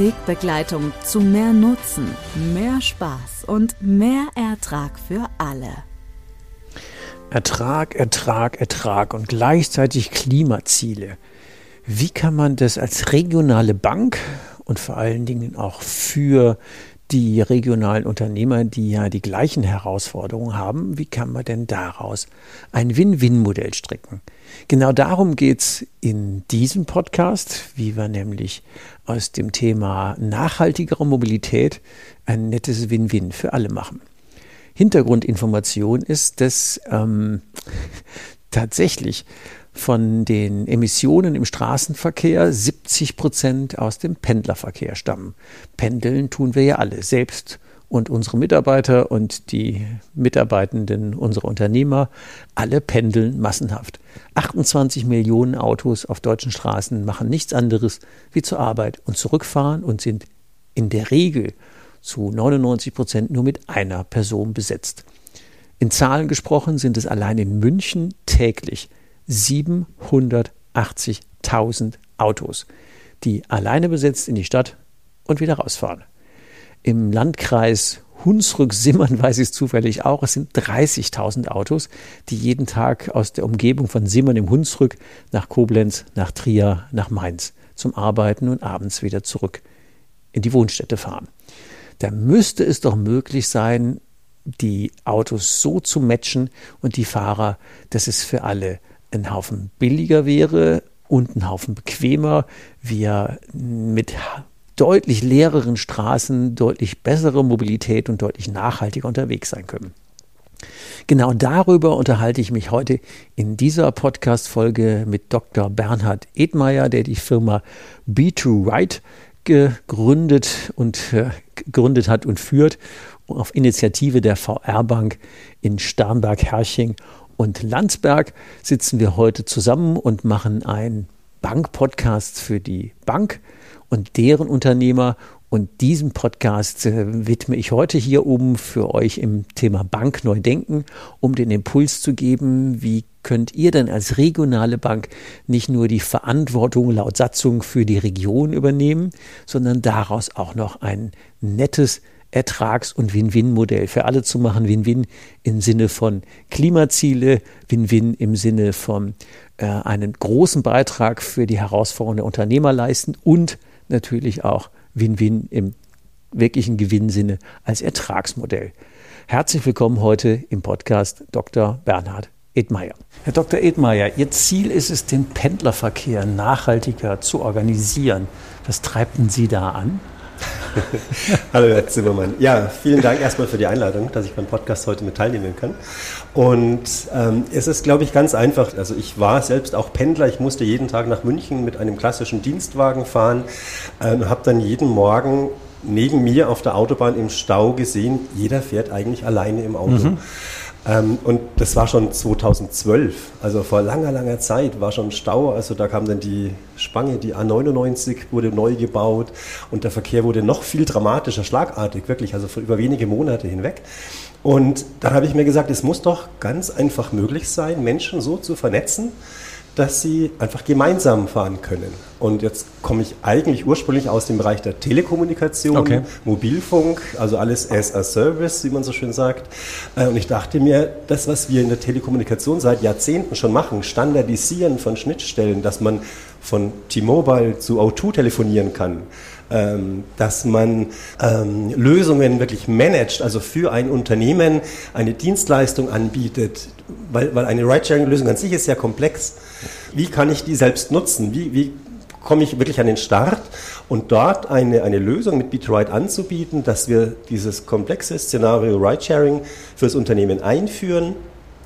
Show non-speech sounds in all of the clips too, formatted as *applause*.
Wegbegleitung zu mehr Nutzen, mehr Spaß und mehr Ertrag für alle. Ertrag, Ertrag, Ertrag und gleichzeitig Klimaziele. Wie kann man das als regionale Bank und vor allen Dingen auch für die regionalen Unternehmer, die ja die gleichen Herausforderungen haben, wie kann man denn daraus ein Win-Win-Modell stricken? Genau darum geht es in diesem Podcast, wie wir nämlich aus dem Thema nachhaltigere Mobilität ein nettes Win-Win für alle machen. Hintergrundinformation ist, dass ähm, *laughs* tatsächlich von den Emissionen im Straßenverkehr 70 Prozent aus dem Pendlerverkehr stammen. Pendeln tun wir ja alle selbst und unsere Mitarbeiter und die Mitarbeitenden unserer Unternehmer, alle pendeln massenhaft. 28 Millionen Autos auf deutschen Straßen machen nichts anderes wie zur Arbeit und zurückfahren und sind in der Regel zu 99 Prozent nur mit einer Person besetzt. In Zahlen gesprochen sind es allein in München täglich 780.000 Autos, die alleine besetzt in die Stadt und wieder rausfahren. Im Landkreis Hunsrück-Simmern *laughs* weiß ich es zufällig auch. Es sind 30.000 Autos, die jeden Tag aus der Umgebung von Simmern im Hunsrück nach Koblenz, nach Trier, nach Mainz zum Arbeiten und abends wieder zurück in die Wohnstätte fahren. Da müsste es doch möglich sein, die Autos so zu matchen und die Fahrer, dass es für alle ein Haufen billiger wäre und ein Haufen bequemer, wir mit deutlich leereren Straßen deutlich bessere Mobilität und deutlich nachhaltiger unterwegs sein können. Genau darüber unterhalte ich mich heute in dieser Podcast-Folge mit Dr. Bernhard Edmeier, der die Firma B2Ride gegründet und äh, gegründet hat und führt auf Initiative der VR Bank in Starnberg-Herching und Landsberg sitzen wir heute zusammen und machen einen Bank-Podcast für die Bank und deren Unternehmer. Und diesem Podcast äh, widme ich heute hier oben für euch im Thema Bank neu denken, um den Impuls zu geben, wie könnt ihr denn als regionale Bank nicht nur die Verantwortung laut Satzung für die Region übernehmen, sondern daraus auch noch ein nettes Ertrags- und Win-Win-Modell für alle zu machen. Win-Win im Sinne von Klimaziele, Win-Win im Sinne von äh, einen großen Beitrag für die Herausforderungen der Unternehmer leisten und natürlich auch Win-Win im wirklichen Gewinnsinne als Ertragsmodell. Herzlich willkommen heute im Podcast Dr. Bernhard Edmeier. Herr Dr. Edmeier, Ihr Ziel ist es, den Pendlerverkehr nachhaltiger zu organisieren. Was treibt denn Sie da an? *laughs* Hallo, Herr Zimmermann. Ja, vielen Dank erstmal für die Einladung, dass ich beim Podcast heute mit teilnehmen kann. Und ähm, es ist, glaube ich, ganz einfach. Also ich war selbst auch Pendler. Ich musste jeden Tag nach München mit einem klassischen Dienstwagen fahren, ähm, habe dann jeden Morgen neben mir auf der Autobahn im Stau gesehen, jeder fährt eigentlich alleine im Auto. Mhm. Ähm, und das war schon 2012, also vor langer, langer Zeit war schon Stau. Also da kam dann die Spange, die A99 wurde neu gebaut und der Verkehr wurde noch viel dramatischer, schlagartig, wirklich, also über wenige Monate hinweg. Und dann habe ich mir gesagt, es muss doch ganz einfach möglich sein, Menschen so zu vernetzen, dass sie einfach gemeinsam fahren können. Und jetzt komme ich eigentlich ursprünglich aus dem Bereich der Telekommunikation, okay. Mobilfunk, also alles as a Service, wie man so schön sagt. Äh, und ich dachte mir, das, was wir in der Telekommunikation seit Jahrzehnten schon machen, Standardisieren von Schnittstellen, dass man von T-Mobile zu O2 telefonieren kann, ähm, dass man ähm, Lösungen wirklich managt, also für ein Unternehmen eine Dienstleistung anbietet, weil, weil eine Ridesharing-Lösung an sich ist sehr komplex. Wie kann ich die selbst nutzen? Wie, wie komme ich wirklich an den Start und dort eine, eine Lösung mit BeatRide anzubieten, dass wir dieses komplexe Szenario Ridesharing fürs Unternehmen einführen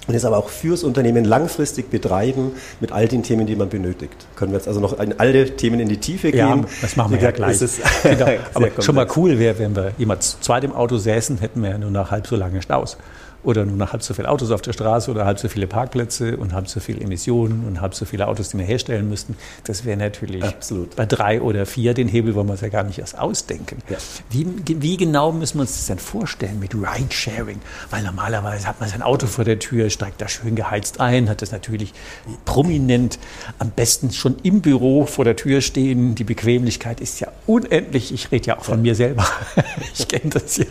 und es aber auch fürs Unternehmen langfristig betreiben mit all den Themen, die man benötigt. Können wir jetzt also noch in alle Themen in die Tiefe gehen? Ja, das machen wir ja gleich. *laughs* genau. *laughs* Aber schon mal cool wäre, wenn wir jemand zweit im Auto säßen, hätten wir ja nur noch halb so lange Staus oder nur noch halb so viele Autos auf der Straße oder halb so viele Parkplätze und halb so viele Emissionen und halb so viele Autos, die wir herstellen müssten. Das wäre natürlich Absolut. bei drei oder vier, den Hebel wollen wir uns ja gar nicht erst ausdenken. Ja. Wie, wie, genau müssen wir uns das denn vorstellen mit Ridesharing? Weil normalerweise hat man sein Auto vor der Tür, steigt da schön geheizt ein, hat das natürlich prominent, am besten schon im Büro vor der Tür stehen. Die Bequemlichkeit ist ja unendlich. Ich rede ja auch von ja. mir selber. *laughs* ich kenne das ja.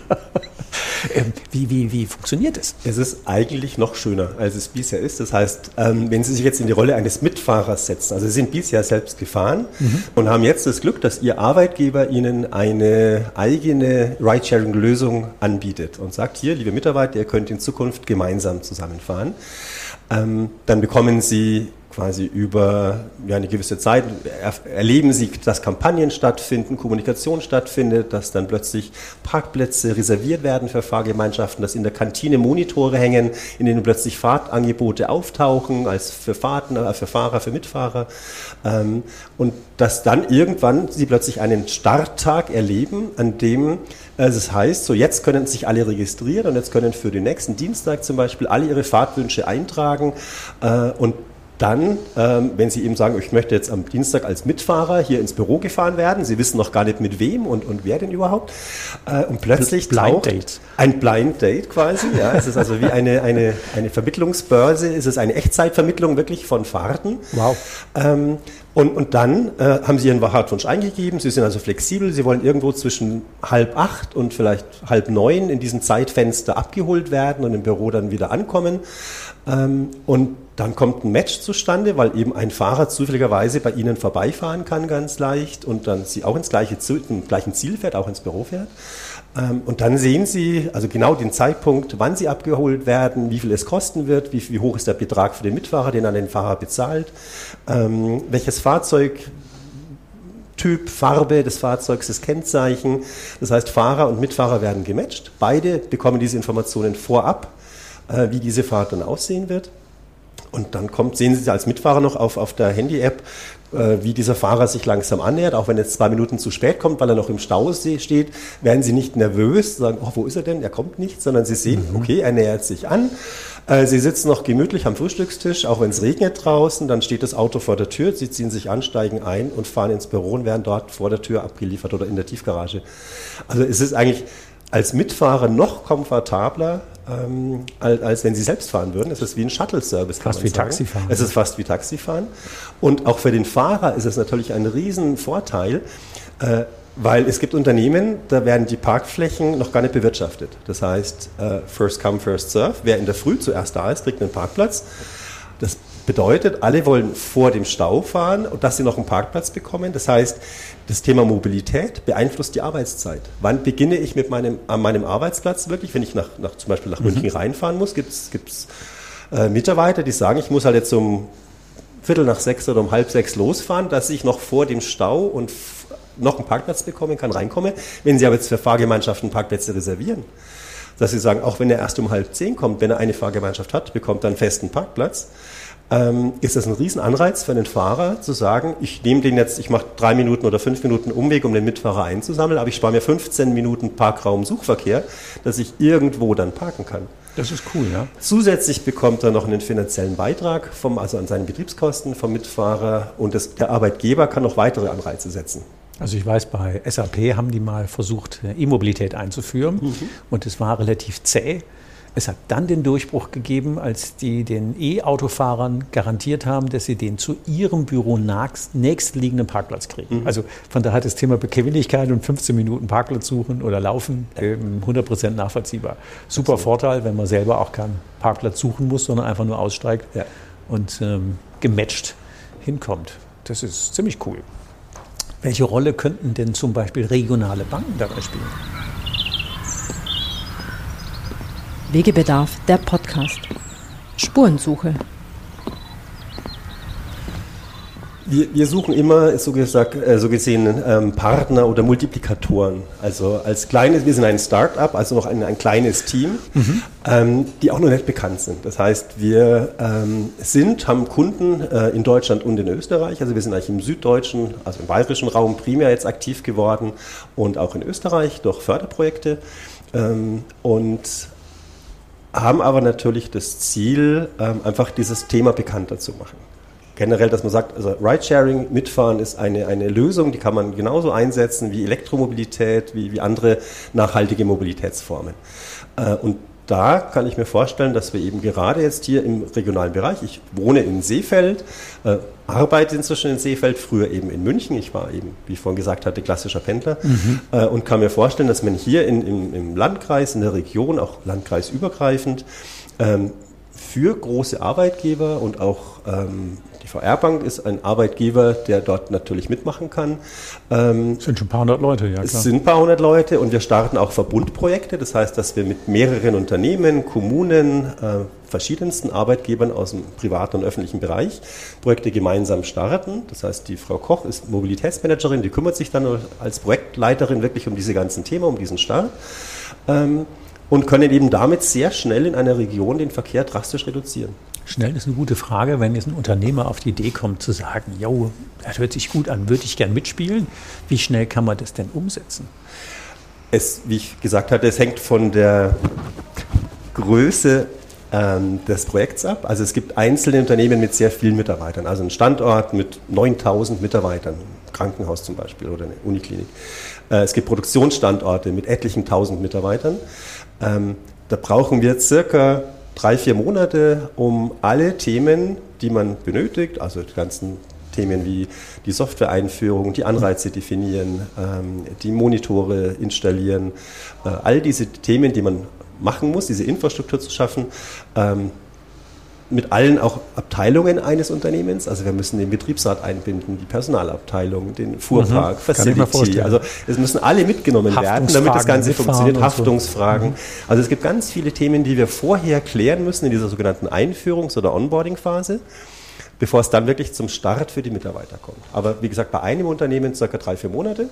Ähm, wie, wie, wie funktioniert es? Es ist eigentlich noch schöner, als es bisher ist. Das heißt, ähm, wenn Sie sich jetzt in die Rolle eines Mitfahrers setzen, also Sie sind bisher selbst gefahren mhm. und haben jetzt das Glück, dass Ihr Arbeitgeber Ihnen eine eigene Ridesharing-Lösung anbietet und sagt, hier, liebe Mitarbeiter, ihr könnt in Zukunft gemeinsam zusammenfahren. Ähm, dann bekommen Sie quasi über ja, eine gewisse Zeit erleben sie, dass Kampagnen stattfinden, Kommunikation stattfindet, dass dann plötzlich Parkplätze reserviert werden für Fahrgemeinschaften, dass in der Kantine Monitore hängen, in denen plötzlich Fahrtangebote auftauchen, als für Fahrten, äh, für Fahrer, für Mitfahrer. Ähm, und dass dann irgendwann sie plötzlich einen Starttag erleben, an dem äh, es heißt, so jetzt können sich alle registrieren und jetzt können für den nächsten Dienstag zum Beispiel alle ihre Fahrtwünsche eintragen äh, und dann, ähm, wenn Sie eben sagen, ich möchte jetzt am Dienstag als Mitfahrer hier ins Büro gefahren werden, Sie wissen noch gar nicht mit wem und, und wer denn überhaupt, äh, und plötzlich Blind taucht Date. ein Blind Date quasi, ja, es ist also wie eine, eine, eine Vermittlungsbörse, es ist eine Echtzeitvermittlung wirklich von Fahrten. Wow. Ähm, und, und dann äh, haben Sie Ihren Fahrtwunsch eingegeben. Sie sind also flexibel. Sie wollen irgendwo zwischen halb acht und vielleicht halb neun in diesem Zeitfenster abgeholt werden und im Büro dann wieder ankommen. Ähm, und dann kommt ein Match zustande, weil eben ein Fahrer zufälligerweise bei Ihnen vorbeifahren kann ganz leicht und dann Sie auch ins gleiche, im gleichen Ziel fährt, auch ins Büro fährt. Ähm, und dann sehen Sie also genau den Zeitpunkt, wann Sie abgeholt werden, wie viel es kosten wird, wie, wie hoch ist der Betrag für den Mitfahrer, den an den Fahrer bezahlt, ähm, welches Fahrzeug Typ, Farbe des Fahrzeugs, das Kennzeichen. Das heißt, Fahrer und Mitfahrer werden gematcht. Beide bekommen diese Informationen vorab, äh, wie diese Fahrt dann aussehen wird. Und dann kommt, sehen Sie als Mitfahrer noch auf, auf der Handy-App, äh, wie dieser Fahrer sich langsam annähert. Auch wenn er jetzt zwei Minuten zu spät kommt, weil er noch im Stau steht, werden Sie nicht nervös, sagen, oh, wo ist er denn? Er kommt nicht, sondern Sie sehen, mhm. okay, er nähert sich an. Äh, Sie sitzen noch gemütlich am Frühstückstisch, auch wenn es regnet draußen, dann steht das Auto vor der Tür, Sie ziehen sich an, steigen ein und fahren ins Büro und werden dort vor der Tür abgeliefert oder in der Tiefgarage. Also es ist eigentlich als Mitfahrer noch komfortabler, ähm, als, wenn Sie selbst fahren würden. Es ist wie ein Shuttle-Service. Fast wie sagen. Taxifahren. Es ist fast wie Taxifahren. Und auch für den Fahrer ist es natürlich ein Riesenvorteil, äh, weil es gibt Unternehmen, da werden die Parkflächen noch gar nicht bewirtschaftet. Das heißt, äh, first come, first serve. Wer in der Früh zuerst da ist, kriegt einen Parkplatz. Das bedeutet, alle wollen vor dem Stau fahren und dass sie noch einen Parkplatz bekommen. Das heißt, das Thema Mobilität beeinflusst die Arbeitszeit. Wann beginne ich mit meinem, an meinem Arbeitsplatz wirklich? Wenn ich nach, nach zum Beispiel nach mhm. München reinfahren muss, gibt es äh, Mitarbeiter, die sagen, ich muss halt jetzt um Viertel nach sechs oder um halb sechs losfahren, dass ich noch vor dem Stau und noch einen Parkplatz bekommen kann, reinkomme. Wenn Sie aber jetzt für Fahrgemeinschaften Parkplätze reservieren, dass Sie sagen, auch wenn er erst um halb zehn kommt, wenn er eine Fahrgemeinschaft hat, bekommt er einen festen Parkplatz, ähm, ist das ein Riesenanreiz für den Fahrer zu sagen, ich nehme den jetzt, ich mache drei Minuten oder fünf Minuten Umweg, um den Mitfahrer einzusammeln, aber ich spare mir 15 Minuten Parkraum-Suchverkehr, dass ich irgendwo dann parken kann. Das ist cool, ja. Zusätzlich bekommt er noch einen finanziellen Beitrag vom, also an seinen Betriebskosten vom Mitfahrer und das, der Arbeitgeber kann noch weitere Anreize setzen. Also ich weiß, bei SAP haben die mal versucht, E-Mobilität einzuführen mhm. und es war relativ zäh. Es hat dann den Durchbruch gegeben, als die den E-Autofahrern garantiert haben, dass sie den zu ihrem Büro nächstliegenden Parkplatz kriegen. Mhm. Also von daher hat das Thema Bequemlichkeit und 15 Minuten Parkplatz suchen oder laufen äh, 100% nachvollziehbar. Super Absolut. Vorteil, wenn man selber auch keinen Parkplatz suchen muss, sondern einfach nur aussteigt ja. und ähm, gematcht hinkommt. Das ist ziemlich cool. Welche Rolle könnten denn zum Beispiel regionale Banken dabei spielen? Wegebedarf, der Podcast. Spurensuche. Wir, wir, suchen immer, so, gesagt, äh, so gesehen, ähm, Partner oder Multiplikatoren. Also als kleines, wir sind ein Start-up, also noch ein, ein kleines Team, mhm. ähm, die auch noch nicht bekannt sind. Das heißt, wir ähm, sind, haben Kunden äh, in Deutschland und in Österreich. Also wir sind eigentlich im süddeutschen, also im bayerischen Raum primär jetzt aktiv geworden und auch in Österreich durch Förderprojekte. Ähm, und haben aber natürlich das Ziel, ähm, einfach dieses Thema bekannter zu machen generell, dass man sagt, also Ridesharing, Mitfahren ist eine, eine Lösung, die kann man genauso einsetzen wie Elektromobilität, wie, wie andere nachhaltige Mobilitätsformen. Äh, und da kann ich mir vorstellen, dass wir eben gerade jetzt hier im regionalen Bereich, ich wohne in Seefeld, äh, arbeite inzwischen in Seefeld, früher eben in München, ich war eben, wie ich vorhin gesagt hatte, klassischer Pendler mhm. äh, und kann mir vorstellen, dass man hier in, im, im Landkreis, in der Region, auch landkreisübergreifend, ähm, für große Arbeitgeber und auch ähm, VR-Bank ist ein Arbeitgeber, der dort natürlich mitmachen kann. Ähm, es sind schon ein paar hundert Leute, ja klar. Es sind ein paar hundert Leute und wir starten auch Verbundprojekte. Das heißt, dass wir mit mehreren Unternehmen, Kommunen, äh, verschiedensten Arbeitgebern aus dem privaten und öffentlichen Bereich Projekte gemeinsam starten. Das heißt, die Frau Koch ist Mobilitätsmanagerin, die kümmert sich dann als Projektleiterin wirklich um diese ganzen Themen, um diesen Start. Ähm, und können eben damit sehr schnell in einer Region den Verkehr drastisch reduzieren. Schnell ist eine gute Frage, wenn jetzt ein Unternehmer auf die Idee kommt zu sagen, jo, das hört sich gut an, würde ich gern mitspielen. Wie schnell kann man das denn umsetzen? Es, wie ich gesagt hatte, es hängt von der Größe ähm, des Projekts ab. Also es gibt einzelne Unternehmen mit sehr vielen Mitarbeitern, also ein Standort mit 9000 Mitarbeitern, ein Krankenhaus zum Beispiel oder eine Uniklinik. Äh, es gibt Produktionsstandorte mit etlichen tausend Mitarbeitern. Ähm, da brauchen wir circa drei, vier Monate, um alle Themen, die man benötigt, also die ganzen Themen wie die Software-Einführung, die Anreize definieren, ähm, die Monitore installieren, äh, all diese Themen, die man machen muss, diese Infrastruktur zu schaffen, ähm, mit allen auch Abteilungen eines Unternehmens. Also wir müssen den Betriebsrat einbinden, die Personalabteilung, den Fuhrpark, mhm, Facility. Also es müssen alle mitgenommen werden, damit das Ganze funktioniert. Haftungsfragen. So. Mhm. Also es gibt ganz viele Themen, die wir vorher klären müssen in dieser sogenannten Einführungs- oder Onboarding-Phase bevor es dann wirklich zum Start für die Mitarbeiter kommt. Aber wie gesagt, bei einem Unternehmen circa drei, vier Monate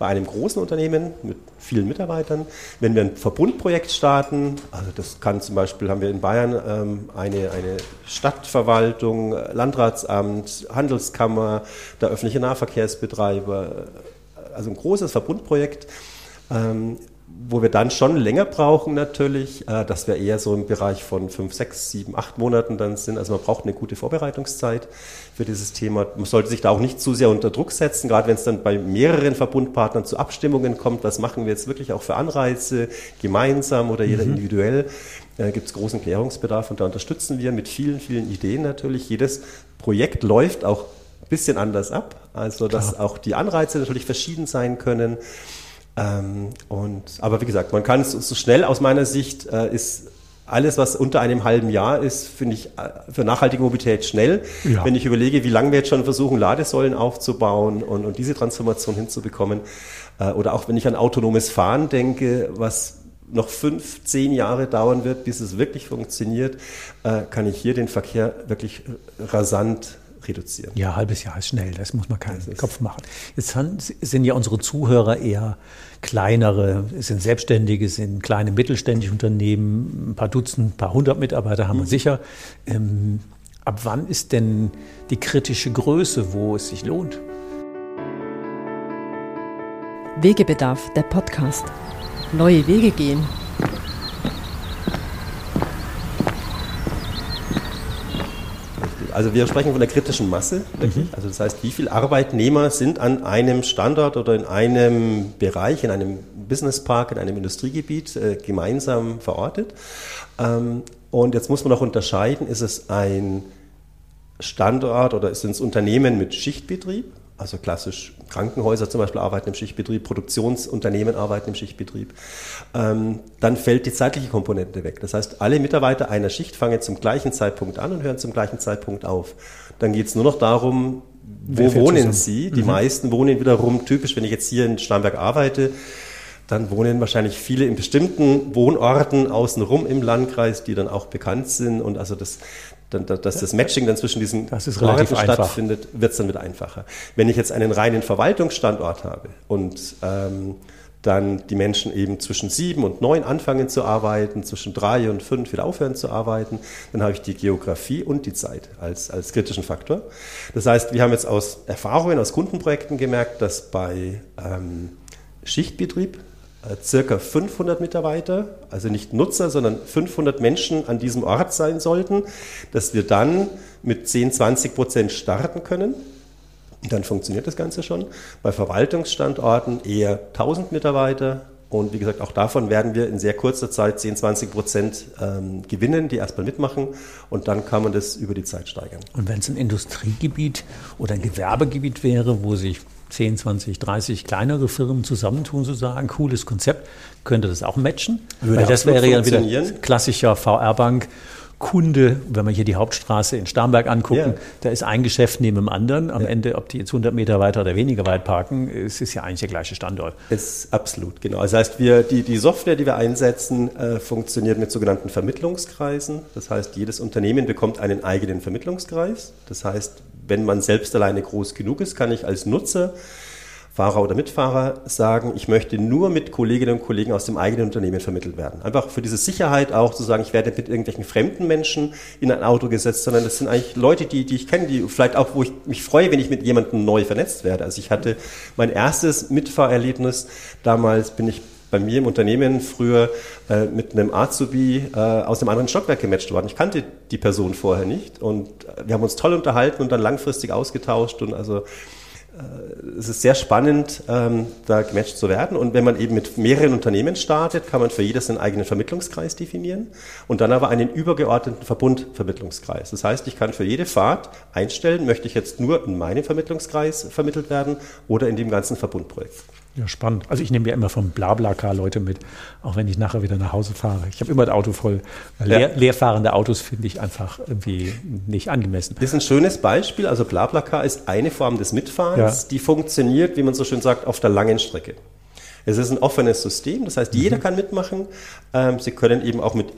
bei einem großen Unternehmen mit vielen Mitarbeitern. Wenn wir ein Verbundprojekt starten, also das kann zum Beispiel, haben wir in Bayern ähm, eine, eine Stadtverwaltung, Landratsamt, Handelskammer, der öffentliche Nahverkehrsbetreiber, also ein großes Verbundprojekt. Ähm, wo wir dann schon länger brauchen natürlich, äh, dass wir eher so im Bereich von fünf, sechs, sieben, acht Monaten dann sind. Also man braucht eine gute Vorbereitungszeit für dieses Thema. Man sollte sich da auch nicht zu sehr unter Druck setzen, gerade wenn es dann bei mehreren Verbundpartnern zu Abstimmungen kommt. Was machen wir jetzt wirklich auch für Anreize, gemeinsam oder jeder mhm. individuell? Äh, Gibt es großen Klärungsbedarf und da unterstützen wir mit vielen, vielen Ideen natürlich. Jedes Projekt läuft auch ein bisschen anders ab, also dass Klar. auch die Anreize natürlich verschieden sein können. Ähm, und, aber wie gesagt, man kann es so schnell aus meiner Sicht äh, ist alles, was unter einem halben Jahr ist, finde ich äh, für nachhaltige Mobilität schnell. Ja. Wenn ich überlege, wie lange wir jetzt schon versuchen, Ladesäulen aufzubauen und, und diese Transformation hinzubekommen. Äh, oder auch wenn ich an autonomes Fahren denke, was noch fünf, zehn Jahre dauern wird, bis es wirklich funktioniert, äh, kann ich hier den Verkehr wirklich rasant reduzieren. Ja, halbes Jahr ist schnell, das muss man keinen Kopf machen. Jetzt sind ja unsere Zuhörer eher kleinere, es sind Selbstständige, es sind kleine mittelständische Unternehmen, ein paar Dutzend, ein paar hundert Mitarbeiter haben wir mhm. sicher. Ähm, ab wann ist denn die kritische Größe, wo es sich lohnt? Wegebedarf, der Podcast. Neue Wege gehen. Also wir sprechen von der kritischen Masse. Mhm. Also das heißt, wie viele Arbeitnehmer sind an einem Standort oder in einem Bereich, in einem Businesspark, in einem Industriegebiet äh, gemeinsam verortet. Ähm, und jetzt muss man noch unterscheiden, ist es ein Standort oder sind es Unternehmen mit Schichtbetrieb? Also klassisch Krankenhäuser zum Beispiel arbeiten im Schichtbetrieb, Produktionsunternehmen arbeiten im Schichtbetrieb. Ähm, dann fällt die zeitliche Komponente weg. Das heißt, alle Mitarbeiter einer Schicht fangen zum gleichen Zeitpunkt an und hören zum gleichen Zeitpunkt auf. Dann geht es nur noch darum, wo wohnen zusammen? Sie? Die mhm. meisten wohnen wiederum typisch, wenn ich jetzt hier in Starnberg arbeite, dann wohnen wahrscheinlich viele in bestimmten Wohnorten außenrum im Landkreis, die dann auch bekannt sind. Und also das, dann, dass das Matching dann zwischen diesen das Orten stattfindet, wird es dann wieder einfacher. Wenn ich jetzt einen reinen Verwaltungsstandort habe und ähm, dann die Menschen eben zwischen sieben und neun anfangen zu arbeiten, zwischen drei und fünf wieder aufhören zu arbeiten, dann habe ich die Geografie und die Zeit als, als kritischen Faktor. Das heißt, wir haben jetzt aus Erfahrungen, aus Kundenprojekten gemerkt, dass bei ähm, Schichtbetrieb circa 500 Mitarbeiter, also nicht Nutzer, sondern 500 Menschen an diesem Ort sein sollten, dass wir dann mit 10, 20 Prozent starten können dann funktioniert das Ganze schon. Bei Verwaltungsstandorten eher 1000 Mitarbeiter. Und wie gesagt, auch davon werden wir in sehr kurzer Zeit 10, 20 Prozent ähm, gewinnen, die erstmal mitmachen. Und dann kann man das über die Zeit steigern. Und wenn es ein Industriegebiet oder ein Gewerbegebiet wäre, wo sich 10, 20, 30 kleinere Firmen zusammentun, sozusagen, cooles Konzept, könnte das auch matchen? Würde Weil das wäre ja wieder klassischer VR-Bank Kunde, wenn wir hier die Hauptstraße in Starnberg angucken, ja. da ist ein Geschäft neben dem anderen. Am ja. Ende, ob die jetzt 100 Meter weiter oder weniger weit parken, es ist ja eigentlich der gleiche Standort. Ist absolut, genau. Das heißt, wir, die, die Software, die wir einsetzen, äh, funktioniert mit sogenannten Vermittlungskreisen. Das heißt, jedes Unternehmen bekommt einen eigenen Vermittlungskreis. Das heißt, wenn man selbst alleine groß genug ist, kann ich als Nutzer Fahrer oder Mitfahrer sagen, ich möchte nur mit Kolleginnen und Kollegen aus dem eigenen Unternehmen vermittelt werden. Einfach für diese Sicherheit auch zu sagen, ich werde mit irgendwelchen fremden Menschen in ein Auto gesetzt, sondern das sind eigentlich Leute, die, die ich kenne, die vielleicht auch, wo ich mich freue, wenn ich mit jemandem neu vernetzt werde. Also ich hatte mein erstes Mitfahrerlebnis, damals bin ich bei mir im Unternehmen früher äh, mit einem Azubi äh, aus einem anderen Stockwerk gematcht worden. Ich kannte die Person vorher nicht und wir haben uns toll unterhalten und dann langfristig ausgetauscht und also es ist sehr spannend, ähm, da gematcht zu werden. Und wenn man eben mit mehreren Unternehmen startet, kann man für jedes einen eigenen Vermittlungskreis definieren und dann aber einen übergeordneten Verbundvermittlungskreis. Das heißt, ich kann für jede Fahrt einstellen, möchte ich jetzt nur in meinem Vermittlungskreis vermittelt werden oder in dem ganzen Verbundprojekt. Ja, spannend. Also ich nehme ja immer vom Blablacar Leute mit, auch wenn ich nachher wieder nach Hause fahre. Ich habe immer das Auto voll. Leer, ja. leerfahrende Autos finde ich einfach irgendwie nicht angemessen. Das ist ein schönes Beispiel. Also Blablacar ist eine Form des Mitfahrens, ja. die funktioniert, wie man so schön sagt, auf der langen Strecke. Es ist ein offenes System, das heißt, jeder mhm. kann mitmachen. Ähm, Sie können eben auch mit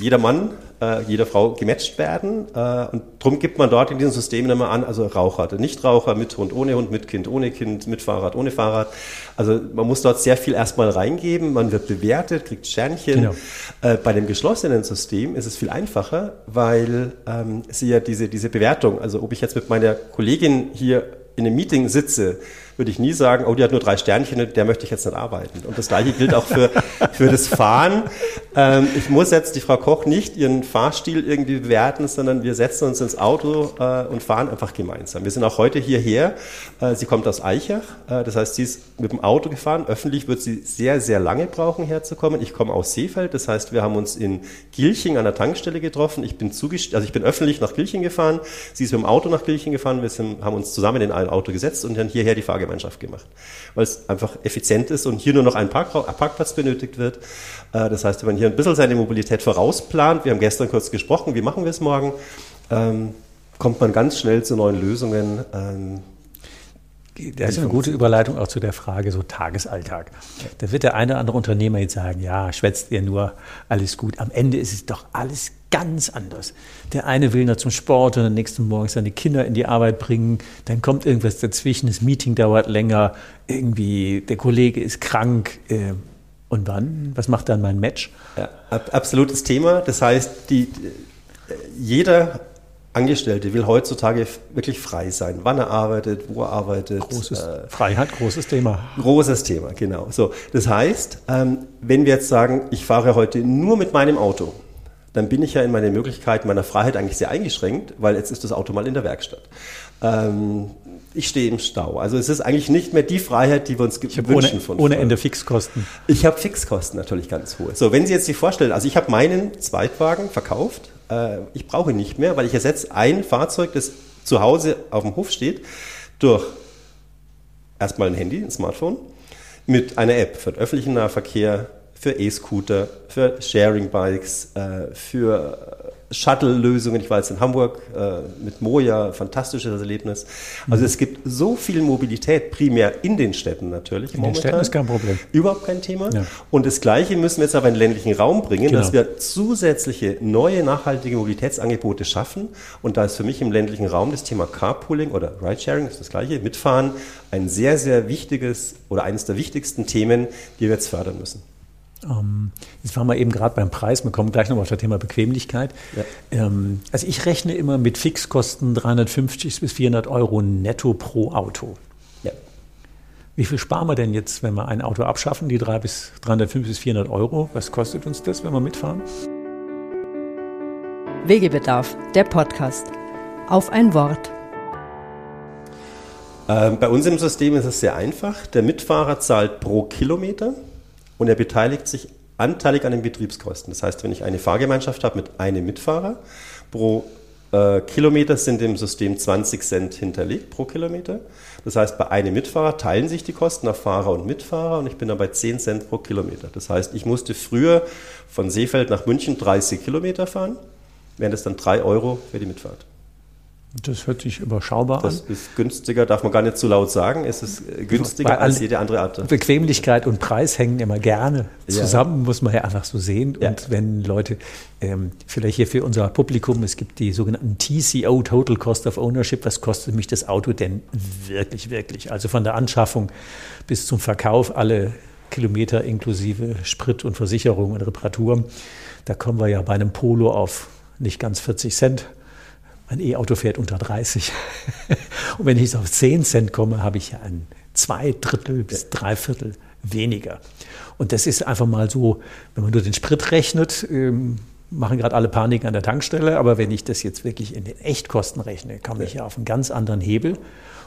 jeder Mann, äh, jeder Frau gematcht werden. Äh, und darum gibt man dort in diesem System immer an, also Raucher, Nichtraucher, mit Hund, ohne Hund, mit Kind, ohne Kind, mit Fahrrad, ohne Fahrrad. Also man muss dort sehr viel erstmal reingeben, man wird bewertet, kriegt Sternchen. Genau. Äh, bei dem geschlossenen System ist es viel einfacher, weil ähm, Sie ja diese, diese Bewertung, also ob ich jetzt mit meiner Kollegin hier in einem Meeting sitze, würde ich nie sagen, oh, die hat nur drei Sternchen, der möchte ich jetzt nicht arbeiten. Und das gleiche gilt auch für, für das Fahren. Ähm, ich muss jetzt die Frau Koch nicht ihren Fahrstil irgendwie bewerten, sondern wir setzen uns ins Auto äh, und fahren einfach gemeinsam. Wir sind auch heute hierher. Äh, sie kommt aus Eichach, äh, das heißt, sie ist mit dem Auto gefahren. Öffentlich wird sie sehr, sehr lange brauchen, herzukommen. Ich komme aus Seefeld, das heißt, wir haben uns in Gilching an der Tankstelle getroffen. Ich bin zugest also ich bin öffentlich nach Gilching gefahren. Sie ist mit dem Auto nach Gilching gefahren. Wir sind, haben uns zusammen in ein Auto gesetzt und dann hierher die Fahrgäste Fahrgemeinschaft gemacht, weil es einfach effizient ist und hier nur noch ein Park Parkplatz benötigt wird. Äh, das heißt, wenn man hier ein bisschen seine Mobilität vorausplant, wir haben gestern kurz gesprochen, wie machen wir es morgen, ähm, kommt man ganz schnell zu neuen Lösungen. Das ist eine gute Überleitung auch zu der Frage so Tagesalltag. Da wird der eine oder andere Unternehmer jetzt sagen, ja, schwätzt ihr nur, alles gut. Am Ende ist es doch alles ganz anders. Der eine will nur zum Sport und am nächsten Morgen seine Kinder in die Arbeit bringen. Dann kommt irgendwas dazwischen, das Meeting dauert länger, irgendwie der Kollege ist krank. Äh, und wann? Was macht dann mein Match? Ja, absolutes Thema. Das heißt, die, jeder Angestellte will heutzutage wirklich frei sein. Wann er arbeitet, wo er arbeitet. Großes, äh, Freiheit, großes Thema. Großes Thema, genau. So, das heißt, ähm, wenn wir jetzt sagen, ich fahre heute nur mit meinem Auto, dann bin ich ja in meine Möglichkeiten meiner Freiheit eigentlich sehr eingeschränkt, weil jetzt ist das Auto mal in der Werkstatt. Ähm, ich stehe im Stau. Also es ist eigentlich nicht mehr die Freiheit, die wir uns ich wünschen ohne, von Ohne Ende Fixkosten. Ich habe Fixkosten natürlich ganz hohe. So, wenn Sie jetzt sich vorstellen, also ich habe meinen Zweitwagen verkauft äh, ich brauche ihn nicht mehr, weil ich ersetze ein Fahrzeug, das zu Hause auf dem Hof steht, durch erstmal ein Handy, ein Smartphone, mit einer App für den öffentlichen Nahverkehr, für E-Scooter, für Sharing-Bikes, äh, für Shuttle-Lösungen. Ich war jetzt in Hamburg äh, mit Moja, fantastisches Erlebnis. Also mhm. es gibt so viel Mobilität, primär in den Städten natürlich. In momentan. den Städten ist kein Problem. Überhaupt kein Thema. Ja. Und das Gleiche müssen wir jetzt aber in den ländlichen Raum bringen, genau. dass wir zusätzliche neue nachhaltige Mobilitätsangebote schaffen. Und da ist für mich im ländlichen Raum das Thema Carpooling oder Ridesharing, ist das Gleiche, Mitfahren, ein sehr, sehr wichtiges oder eines der wichtigsten Themen, die wir jetzt fördern müssen. Ähm, jetzt waren wir eben gerade beim Preis, wir kommen gleich noch auf das Thema Bequemlichkeit. Ja. Ähm, also ich rechne immer mit Fixkosten 350 bis 400 Euro netto pro Auto. Ja. Wie viel sparen wir denn jetzt, wenn wir ein Auto abschaffen, die 3 bis 350 bis 400 Euro? Was kostet uns das, wenn wir mitfahren? Wegebedarf, der Podcast. Auf ein Wort. Ähm, bei uns im System ist es sehr einfach. Der Mitfahrer zahlt pro Kilometer und er beteiligt sich anteilig an den Betriebskosten. Das heißt, wenn ich eine Fahrgemeinschaft habe mit einem Mitfahrer, pro äh, Kilometer sind im System 20 Cent hinterlegt pro Kilometer. Das heißt, bei einem Mitfahrer teilen sich die Kosten auf Fahrer und Mitfahrer und ich bin dann bei 10 Cent pro Kilometer. Das heißt, ich musste früher von Seefeld nach München 30 Kilometer fahren, wären das dann 3 Euro für die Mitfahrt. Das hört sich überschaubar das an. Das ist günstiger, darf man gar nicht zu laut sagen. Es ist günstiger als jede andere Art. Bequemlichkeit und Preis hängen immer gerne zusammen, ja. muss man ja einfach so sehen. Ja. Und wenn Leute, ähm, vielleicht hier für unser Publikum, es gibt die sogenannten TCO, Total Cost of Ownership, was kostet mich das Auto denn wirklich, wirklich? Also von der Anschaffung bis zum Verkauf, alle Kilometer inklusive Sprit und Versicherung und Reparatur. Da kommen wir ja bei einem Polo auf nicht ganz 40 Cent mein E-Auto fährt unter 30. *laughs* Und wenn ich auf 10 Cent komme, habe ich ja ein zwei Drittel bis drei Viertel weniger. Und das ist einfach mal so, wenn man nur den Sprit rechnet, ähm, machen gerade alle Panik an der Tankstelle. Aber wenn ich das jetzt wirklich in den Echtkosten rechne, komme ich ja auf einen ganz anderen Hebel.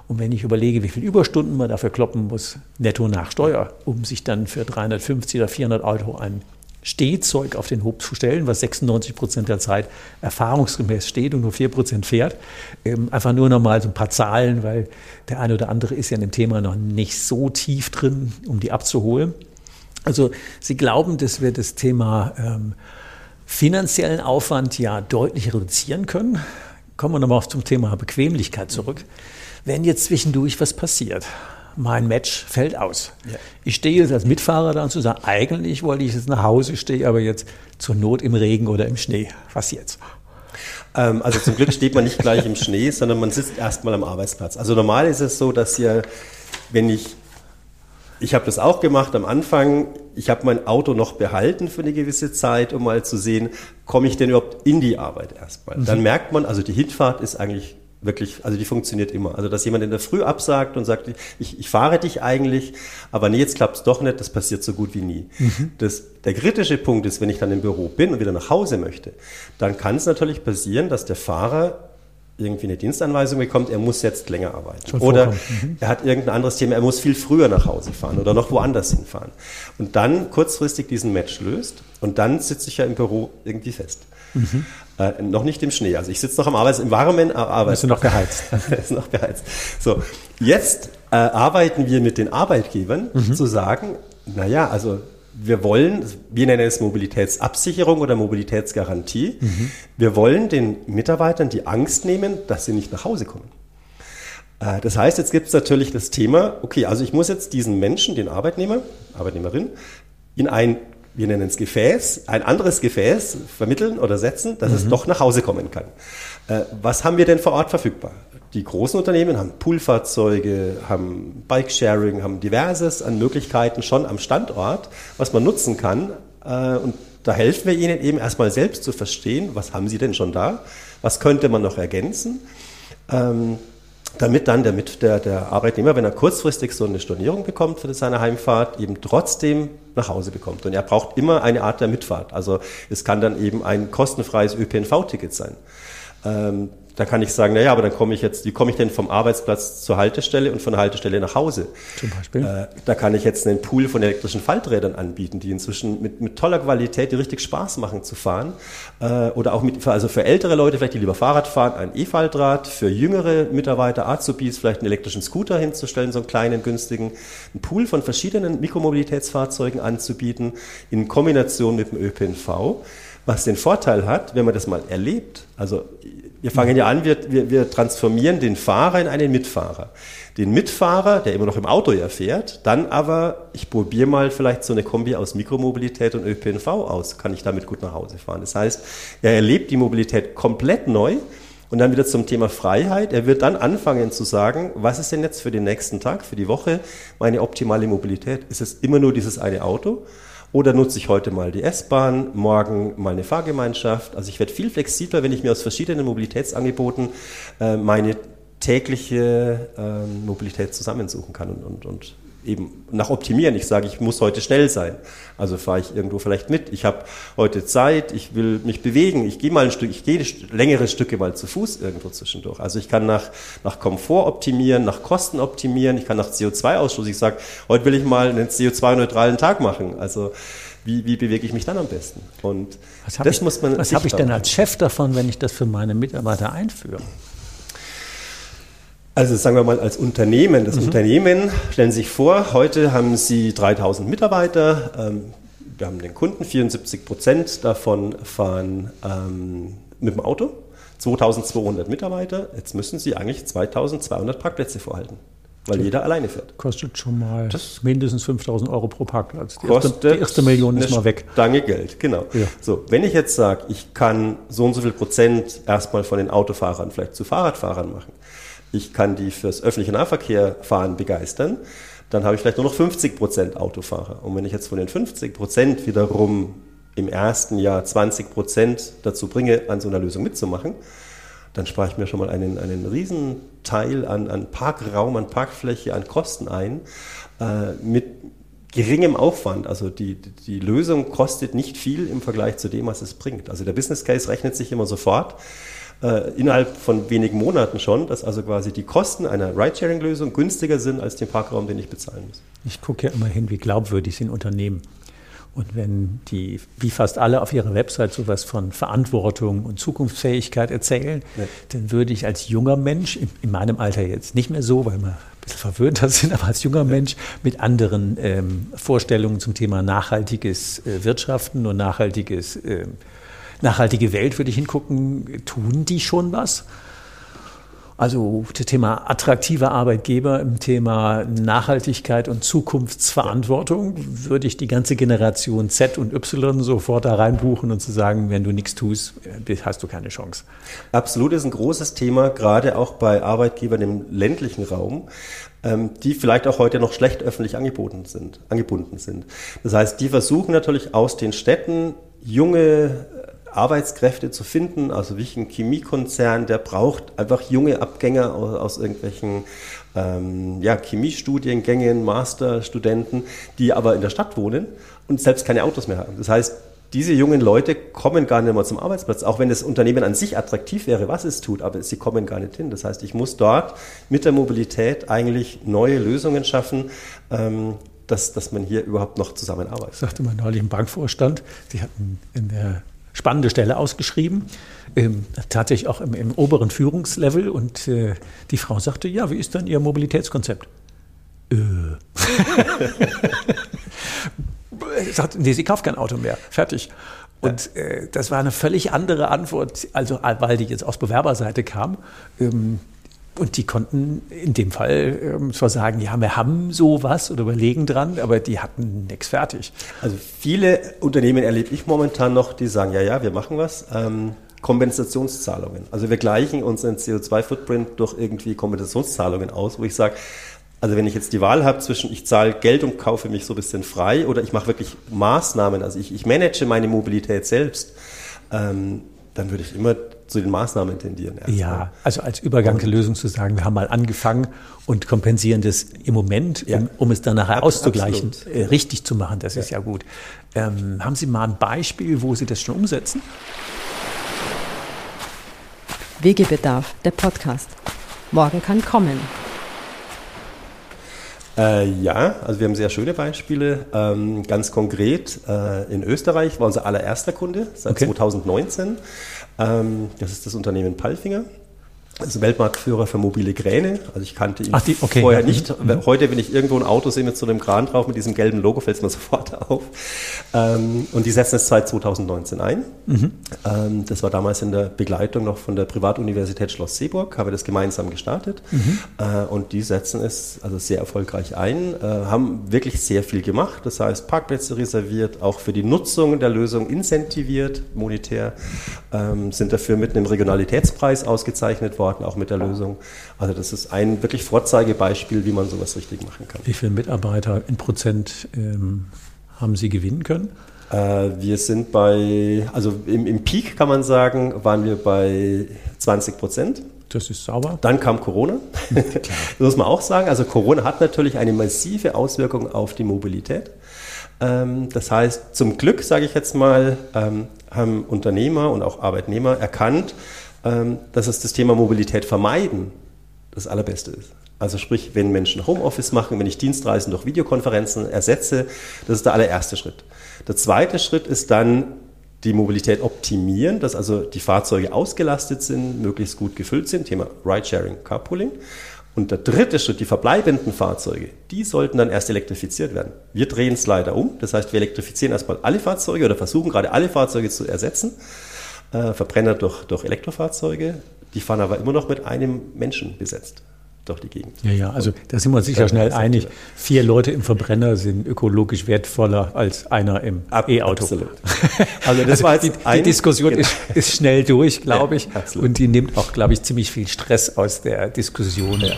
Und wenn ich überlege, wie viele Überstunden man dafür kloppen muss, netto nach Steuer, um sich dann für 350 oder 400 Euro ein Stehzeug auf den Hof zu stellen, was 96 Prozent der Zeit erfahrungsgemäß steht und nur 4 Prozent fährt. Ähm, einfach nur noch mal so ein paar Zahlen, weil der eine oder andere ist ja in dem Thema noch nicht so tief drin, um die abzuholen. Also Sie glauben, dass wir das Thema ähm, finanziellen Aufwand ja deutlich reduzieren können. Kommen wir nochmal zum Thema Bequemlichkeit zurück. Wenn jetzt zwischendurch was passiert, mein Match fällt aus. Ja. Ich stehe jetzt als Mitfahrer da und zu sagen, eigentlich wollte ich jetzt nach Hause, stehe aber jetzt zur Not im Regen oder im Schnee. Was jetzt? Ähm, also zum Glück steht man nicht gleich im Schnee, sondern man sitzt erstmal am Arbeitsplatz. Also normal ist es so, dass ihr, wenn ich, ich habe das auch gemacht am Anfang, ich habe mein Auto noch behalten für eine gewisse Zeit, um mal zu sehen, komme ich denn überhaupt in die Arbeit erstmal. Mhm. Dann merkt man, also die Hinfahrt ist eigentlich wirklich, also die funktioniert immer. Also dass jemand in der Früh absagt und sagt, ich, ich fahre dich eigentlich, aber nee, jetzt klappt es doch nicht, das passiert so gut wie nie. Mhm. Das, der kritische Punkt ist, wenn ich dann im Büro bin und wieder nach Hause möchte, dann kann es natürlich passieren, dass der Fahrer irgendwie eine Dienstanweisung bekommt, er muss jetzt länger arbeiten. Schon oder mhm. er hat irgendein anderes Thema, er muss viel früher nach Hause fahren oder noch woanders hinfahren. Und dann kurzfristig diesen Match löst und dann sitze ich ja im Büro irgendwie fest. Mhm. Äh, noch nicht im Schnee. Also ich sitze noch am Arbeits im warmen Arbeitsplatz. Bist du noch beheizt? *laughs* ist noch beheizt. So, jetzt äh, arbeiten wir mit den Arbeitgebern mhm. zu sagen, naja, also wir wollen, wir nennen es Mobilitätsabsicherung oder Mobilitätsgarantie. Mhm. Wir wollen den Mitarbeitern die Angst nehmen, dass sie nicht nach Hause kommen. Äh, das heißt, jetzt gibt es natürlich das Thema, okay, also ich muss jetzt diesen Menschen, den Arbeitnehmer, Arbeitnehmerin, in ein wir nennen es Gefäß, ein anderes Gefäß vermitteln oder setzen, dass mhm. es doch nach Hause kommen kann. Äh, was haben wir denn vor Ort verfügbar? Die großen Unternehmen haben Poolfahrzeuge, haben Bikesharing, haben diverses an Möglichkeiten schon am Standort, was man nutzen kann. Äh, und da helfen wir ihnen eben erstmal selbst zu verstehen, was haben sie denn schon da, was könnte man noch ergänzen. Ähm, damit dann der, der, der Arbeitnehmer, wenn er kurzfristig so eine Stornierung bekommt für seine Heimfahrt, eben trotzdem nach Hause bekommt. Und er braucht immer eine Art der Mitfahrt. Also es kann dann eben ein kostenfreies ÖPNV-Ticket sein. Da kann ich sagen, naja, aber dann komme ich jetzt, wie komme ich denn vom Arbeitsplatz zur Haltestelle und von der Haltestelle nach Hause? Zum Beispiel. Äh, da kann ich jetzt einen Pool von elektrischen Falträdern anbieten, die inzwischen mit, mit toller Qualität, die richtig Spaß machen zu fahren. Äh, oder auch mit, also für ältere Leute vielleicht, die lieber Fahrrad fahren, ein E-Faltrad. Für jüngere Mitarbeiter, Azubis, vielleicht einen elektrischen Scooter hinzustellen, so einen kleinen, günstigen. Einen Pool von verschiedenen Mikromobilitätsfahrzeugen anzubieten, in Kombination mit dem ÖPNV. Was den Vorteil hat, wenn man das mal erlebt, also wir fangen ja an, wir, wir, wir transformieren den Fahrer in einen Mitfahrer. Den Mitfahrer, der immer noch im Auto ja fährt, dann aber, ich probiere mal vielleicht so eine Kombi aus Mikromobilität und ÖPNV aus, kann ich damit gut nach Hause fahren. Das heißt, er erlebt die Mobilität komplett neu und dann wieder zum Thema Freiheit. Er wird dann anfangen zu sagen, was ist denn jetzt für den nächsten Tag, für die Woche meine optimale Mobilität? Ist es immer nur dieses eine Auto? Oder nutze ich heute mal die S-Bahn, morgen mal eine Fahrgemeinschaft. Also ich werde viel flexibler, wenn ich mir aus verschiedenen Mobilitätsangeboten äh, meine tägliche äh, Mobilität zusammensuchen kann und, und, und eben nach optimieren. Ich sage, ich muss heute schnell sein. Also fahre ich irgendwo vielleicht mit. Ich habe heute Zeit, ich will mich bewegen. Ich gehe mal ein Stück, ich gehe längere Stücke mal zu Fuß irgendwo zwischendurch. Also ich kann nach, nach Komfort optimieren, nach Kosten optimieren, ich kann nach CO2-Ausstoß. Ich sage, heute will ich mal einen CO2-neutralen Tag machen. Also wie, wie bewege ich mich dann am besten? Und was das ich, muss man. Was habe ich denn als Chef davon, wenn ich das für meine Mitarbeiter einführe? Also sagen wir mal als Unternehmen. Das mhm. Unternehmen, stellen Sie sich vor, heute haben Sie 3000 Mitarbeiter. Ähm, wir haben den Kunden, 74 Prozent davon fahren ähm, mit dem Auto. 2200 Mitarbeiter. Jetzt müssen Sie eigentlich 2200 Parkplätze vorhalten weil jeder alleine fährt. Kostet schon mal das mindestens 5000 Euro pro Parkplatz. Die kostet erste, die erste Million ist mal weg. Danke Geld, genau. Ja. So, wenn ich jetzt sage, ich kann so und so viel Prozent erstmal von den Autofahrern vielleicht zu Fahrradfahrern machen, ich kann die fürs öffentliche Nahverkehr fahren begeistern, dann habe ich vielleicht nur noch 50 Prozent Autofahrer. Und wenn ich jetzt von den 50 Prozent wiederum im ersten Jahr 20 Prozent dazu bringe, an so einer Lösung mitzumachen, dann spare ich mir schon mal einen, einen riesen Teil an, an Parkraum, an Parkfläche, an Kosten ein, äh, mit geringem Aufwand. Also die, die Lösung kostet nicht viel im Vergleich zu dem, was es bringt. Also der Business Case rechnet sich immer sofort äh, innerhalb von wenigen Monaten schon, dass also quasi die Kosten einer Ridesharing-Lösung günstiger sind als den Parkraum, den ich bezahlen muss. Ich gucke ja immer hin, wie glaubwürdig sind Unternehmen. Und wenn die, wie fast alle auf ihrer Website sowas von Verantwortung und Zukunftsfähigkeit erzählen, ja. dann würde ich als junger Mensch, in, in, meinem Alter jetzt nicht mehr so, weil wir ein bisschen verwöhnter *laughs* sind, aber als junger Mensch mit anderen ähm, Vorstellungen zum Thema nachhaltiges äh, Wirtschaften und nachhaltiges äh, nachhaltige Welt würde ich hingucken, tun die schon was? Also das Thema attraktive Arbeitgeber im Thema Nachhaltigkeit und Zukunftsverantwortung würde ich die ganze Generation Z und Y sofort da reinbuchen und zu sagen, wenn du nichts tust, hast du keine Chance. Absolut ist ein großes Thema, gerade auch bei Arbeitgebern im ländlichen Raum, ähm, die vielleicht auch heute noch schlecht öffentlich angeboten sind, angebunden sind. Das heißt, die versuchen natürlich aus den Städten junge Arbeitskräfte zu finden. Also wie ein Chemiekonzern, der braucht einfach junge Abgänger aus, aus irgendwelchen ähm, ja, Chemiestudiengängen, Masterstudenten, die aber in der Stadt wohnen und selbst keine Autos mehr haben. Das heißt, diese jungen Leute kommen gar nicht mehr zum Arbeitsplatz, auch wenn das Unternehmen an sich attraktiv wäre, was es tut, aber sie kommen gar nicht hin. Das heißt, ich muss dort mit der Mobilität eigentlich neue Lösungen schaffen, ähm, dass, dass man hier überhaupt noch zusammenarbeitet. Sagte man neulich im Bankvorstand, Sie hatten in der spannende Stelle ausgeschrieben, ähm, tatsächlich auch im, im, oberen Führungslevel. Und äh, die Frau sagte, ja, wie ist dann Ihr Mobilitätskonzept? Äh. *laughs* sagt, nee, sie kauft kein Auto mehr. Fertig. Und äh, das war eine völlig andere Antwort, also weil die jetzt aus Bewerberseite kam. Ähm, und die konnten in dem Fall ähm, zwar sagen, ja, wir haben sowas oder überlegen dran, aber die hatten nichts fertig. Also viele Unternehmen erlebe ich momentan noch, die sagen, ja, ja, wir machen was. Ähm, Kompensationszahlungen. Also wir gleichen unseren CO2-Footprint durch irgendwie Kompensationszahlungen aus, wo ich sage, also wenn ich jetzt die Wahl habe zwischen ich zahle Geld und kaufe mich so ein bisschen frei oder ich mache wirklich Maßnahmen, also ich, ich manage meine Mobilität selbst, ähm, dann würde ich immer zu den Maßnahmen tendieren. Erstmal. Ja, also als Übergangslösung zu sagen, wir haben mal angefangen und kompensieren das im Moment, um, ja. um es dann nachher auszugleichen, äh, richtig zu machen. Das ja. ist ja gut. Ähm, haben Sie mal ein Beispiel, wo Sie das schon umsetzen? Wegebedarf, der Podcast. Morgen kann kommen. Äh, ja, also wir haben sehr schöne Beispiele. Ähm, ganz konkret, äh, in Österreich war unser allererster Kunde seit okay. 2019. Ähm, das ist das Unternehmen Palfinger also Weltmarktführer für mobile Kräne. Also ich kannte ihn die, okay, vorher ja. nicht. Mhm. Heute, wenn ich irgendwo ein Auto sehe mit so einem Kran drauf, mit diesem gelben Logo, fällt es mir *laughs* sofort auf. Ähm, und die setzen es seit 2019 ein. Mhm. Ähm, das war damals in der Begleitung noch von der Privatuniversität Schloss Seeburg, haben wir das gemeinsam gestartet. Mhm. Äh, und die setzen es also sehr erfolgreich ein, äh, haben wirklich sehr viel gemacht. Das heißt, Parkplätze reserviert, auch für die Nutzung der Lösung incentiviert, monetär, ähm, sind dafür mit einem Regionalitätspreis ausgezeichnet worden worden, auch mit der Lösung. Also das ist ein wirklich Vorzeigebeispiel, wie man sowas richtig machen kann. Wie viele Mitarbeiter in Prozent ähm, haben Sie gewinnen können? Äh, wir sind bei, also im, im Peak kann man sagen, waren wir bei 20 Prozent. Das ist sauber. Dann kam Corona. *laughs* das muss man auch sagen. Also Corona hat natürlich eine massive Auswirkung auf die Mobilität. Ähm, das heißt, zum Glück, sage ich jetzt mal, ähm, haben Unternehmer und auch Arbeitnehmer erkannt, dass es das Thema Mobilität vermeiden das Allerbeste ist. Also sprich, wenn Menschen Homeoffice machen, wenn ich Dienstreisen durch Videokonferenzen ersetze, das ist der allererste Schritt. Der zweite Schritt ist dann die Mobilität optimieren, dass also die Fahrzeuge ausgelastet sind, möglichst gut gefüllt sind, Thema Ridesharing, Carpooling. Und der dritte Schritt, die verbleibenden Fahrzeuge, die sollten dann erst elektrifiziert werden. Wir drehen es leider um, das heißt, wir elektrifizieren erstmal alle Fahrzeuge oder versuchen gerade alle Fahrzeuge zu ersetzen äh, Verbrenner durch, durch Elektrofahrzeuge. Die fahren aber immer noch mit einem Menschen besetzt durch die Gegend. Ja, ja, also da sind wir uns sicher schnell einig. Vier Leute im Verbrenner sind ökologisch wertvoller als einer im E-Auto. Absolut. *laughs* Also das also war die, die Diskussion genau. ist, ist, schnell durch, glaube ich. Ja, und die nimmt auch, glaube ich, ziemlich viel Stress aus der Diskussion. Ja.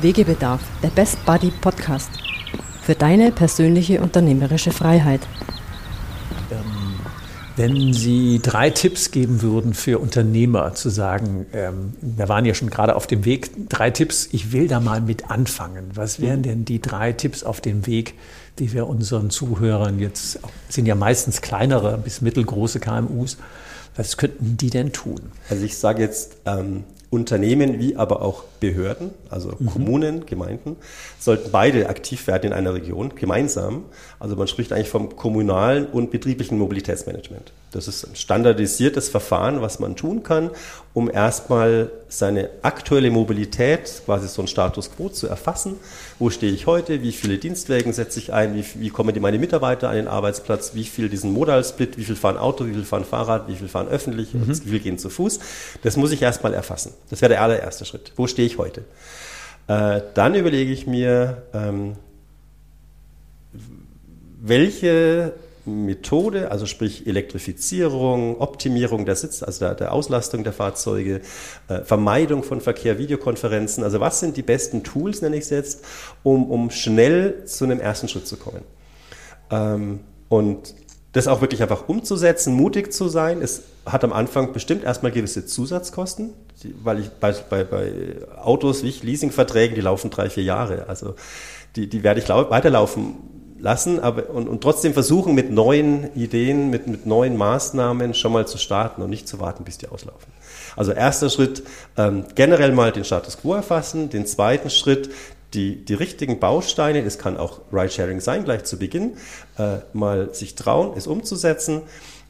Wegebedarf, der Best Buddy Podcast. Für deine persönliche unternehmerische Freiheit. Wenn Sie drei Tipps geben würden für Unternehmer, zu sagen, ähm, wir waren ja schon gerade auf dem Weg, drei Tipps, ich will da mal mit anfangen. Was wären denn die drei Tipps auf dem Weg, die wir unseren Zuhörern jetzt, sind ja meistens kleinere bis mittelgroße KMUs, was könnten die denn tun? Also ich sage jetzt, ähm, Unternehmen wie aber auch Behörden, also mhm. Kommunen, Gemeinden, sollten beide aktiv werden in einer Region, gemeinsam. Also man spricht eigentlich vom kommunalen und betrieblichen Mobilitätsmanagement. Das ist ein standardisiertes Verfahren, was man tun kann, um erstmal seine aktuelle Mobilität, quasi so ein Status quo zu erfassen. Wo stehe ich heute? Wie viele Dienstwägen setze ich ein? Wie, wie kommen die meine Mitarbeiter an den Arbeitsplatz? Wie viel diesen Modal-Split? Wie viel fahren Auto? Wie viel fahren Fahrrad? Wie viel fahren öffentlich? Mhm. Wie viel gehen zu Fuß? Das muss ich erstmal erfassen. Das wäre der allererste Schritt. Wo stehe ich heute? Äh, dann überlege ich mir, ähm, welche Methode, also sprich Elektrifizierung, Optimierung der Sitz, also der, der Auslastung der Fahrzeuge, äh, Vermeidung von Verkehr, Videokonferenzen. Also was sind die besten Tools, nenne ich es jetzt, um, um schnell zu einem ersten Schritt zu kommen. Ähm, und das auch wirklich einfach umzusetzen, mutig zu sein. Es hat am Anfang bestimmt erstmal gewisse Zusatzkosten, weil ich bei, bei, bei Autos wie ich Leasingverträgen, die laufen drei, vier Jahre. Also die, die werde ich weiterlaufen lassen aber, und, und trotzdem versuchen, mit neuen Ideen, mit, mit neuen Maßnahmen schon mal zu starten und nicht zu warten, bis die auslaufen. Also erster Schritt, ähm, generell mal den Status quo erfassen. Den zweiten Schritt, die, die richtigen Bausteine, es kann auch Ridesharing sein, gleich zu Beginn, äh, mal sich trauen, es umzusetzen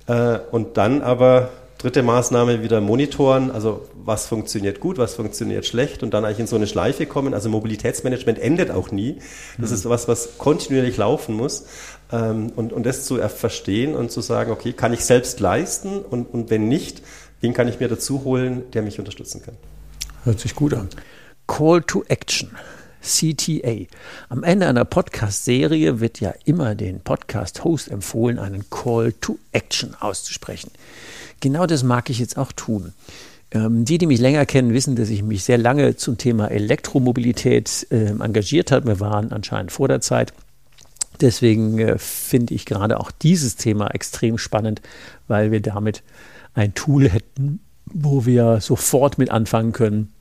äh, und dann aber dritte Maßnahme wieder monitoren, also was funktioniert gut, was funktioniert schlecht und dann eigentlich in so eine Schleife kommen. Also Mobilitätsmanagement endet auch nie. Das mhm. ist was, was kontinuierlich laufen muss. Ähm, und, und das zu verstehen und zu sagen, okay, kann ich selbst leisten und, und wenn nicht, wen kann ich mir dazu holen, der mich unterstützen kann. Hört sich gut an. Call to Action. CTA. Am Ende einer Podcast-Serie wird ja immer den Podcast-Host empfohlen, einen Call to Action auszusprechen. Genau das mag ich jetzt auch tun. Ähm, die, die mich länger kennen, wissen, dass ich mich sehr lange zum Thema Elektromobilität äh, engagiert habe. Wir waren anscheinend vor der Zeit. Deswegen äh, finde ich gerade auch dieses Thema extrem spannend, weil wir damit ein Tool hätten, wo wir sofort mit anfangen können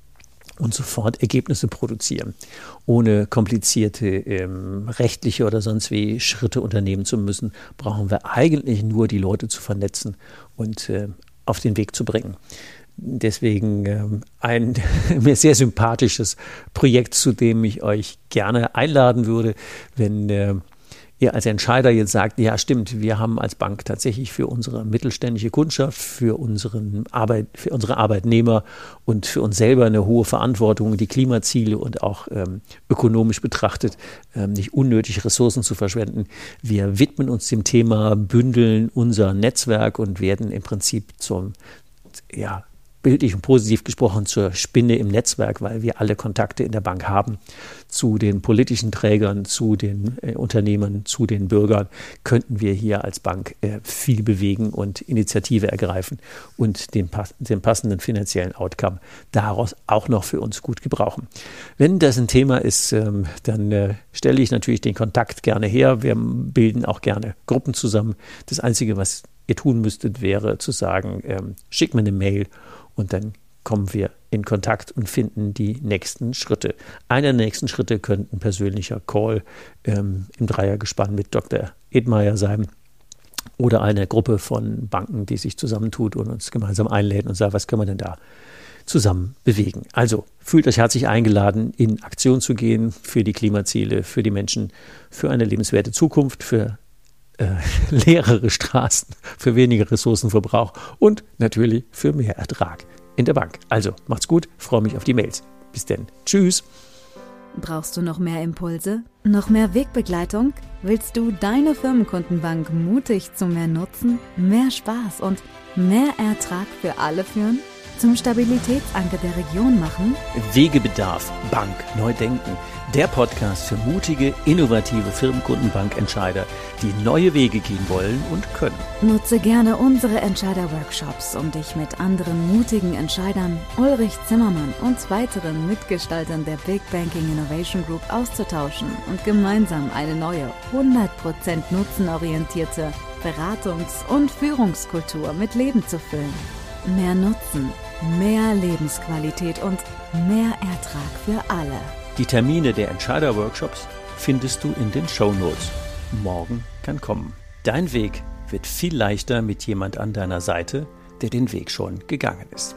und sofort Ergebnisse produzieren, ohne komplizierte ähm, rechtliche oder sonst wie Schritte unternehmen zu müssen, brauchen wir eigentlich nur die Leute zu vernetzen und äh, auf den Weg zu bringen. deswegen ähm, ein *laughs* mir sehr sympathisches Projekt, zu dem ich euch gerne einladen würde, wenn äh, ihr als Entscheider jetzt sagt, ja stimmt, wir haben als Bank tatsächlich für unsere mittelständische Kundschaft, für, unseren Arbeit, für unsere Arbeitnehmer und für uns selber eine hohe Verantwortung, die Klimaziele und auch ähm, ökonomisch betrachtet ähm, nicht unnötig Ressourcen zu verschwenden. Wir widmen uns dem Thema, bündeln unser Netzwerk und werden im Prinzip zum ja, bildlich und positiv gesprochen zur Spinne im Netzwerk, weil wir alle Kontakte in der Bank haben zu den politischen Trägern, zu den äh, Unternehmern, zu den Bürgern, könnten wir hier als Bank äh, viel bewegen und Initiative ergreifen und den, den passenden finanziellen Outcome daraus auch noch für uns gut gebrauchen. Wenn das ein Thema ist, ähm, dann äh, stelle ich natürlich den Kontakt gerne her. Wir bilden auch gerne Gruppen zusammen. Das Einzige, was ihr tun müsstet, wäre zu sagen, ähm, schickt mir eine Mail und dann kommen wir in Kontakt und finden die nächsten Schritte. Einer der nächsten Schritte könnte ein persönlicher Call ähm, im Dreiergespann mit Dr. Edmeier sein oder eine Gruppe von Banken, die sich zusammentut und uns gemeinsam einlädt und sagt, was können wir denn da zusammen bewegen. Also fühlt euch herzlich eingeladen, in Aktion zu gehen für die Klimaziele, für die Menschen, für eine lebenswerte Zukunft, für äh, *laughs* leerere Straßen, für weniger Ressourcenverbrauch und natürlich für mehr Ertrag in der Bank. Also macht's gut, freue mich auf die Mails. Bis denn. Tschüss. Brauchst du noch mehr Impulse? Noch mehr Wegbegleitung? Willst du deine Firmenkundenbank mutig zu mehr Nutzen, mehr Spaß und mehr Ertrag für alle führen? Zum Stabilitätsanker der Region machen? Wegebedarf, Bank, neu denken der Podcast für mutige, innovative Firmenkundenbankentscheider, die neue Wege gehen wollen und können. Nutze gerne unsere Entscheider-Workshops, um dich mit anderen mutigen Entscheidern, Ulrich Zimmermann und weiteren Mitgestaltern der Big Banking Innovation Group auszutauschen und gemeinsam eine neue, 100% nutzenorientierte Beratungs- und Führungskultur mit Leben zu füllen. Mehr Nutzen, mehr Lebensqualität und mehr Ertrag für alle. Die Termine der Entscheider-Workshops findest du in den Show Notes. Morgen kann kommen. Dein Weg wird viel leichter mit jemand an deiner Seite, der den Weg schon gegangen ist.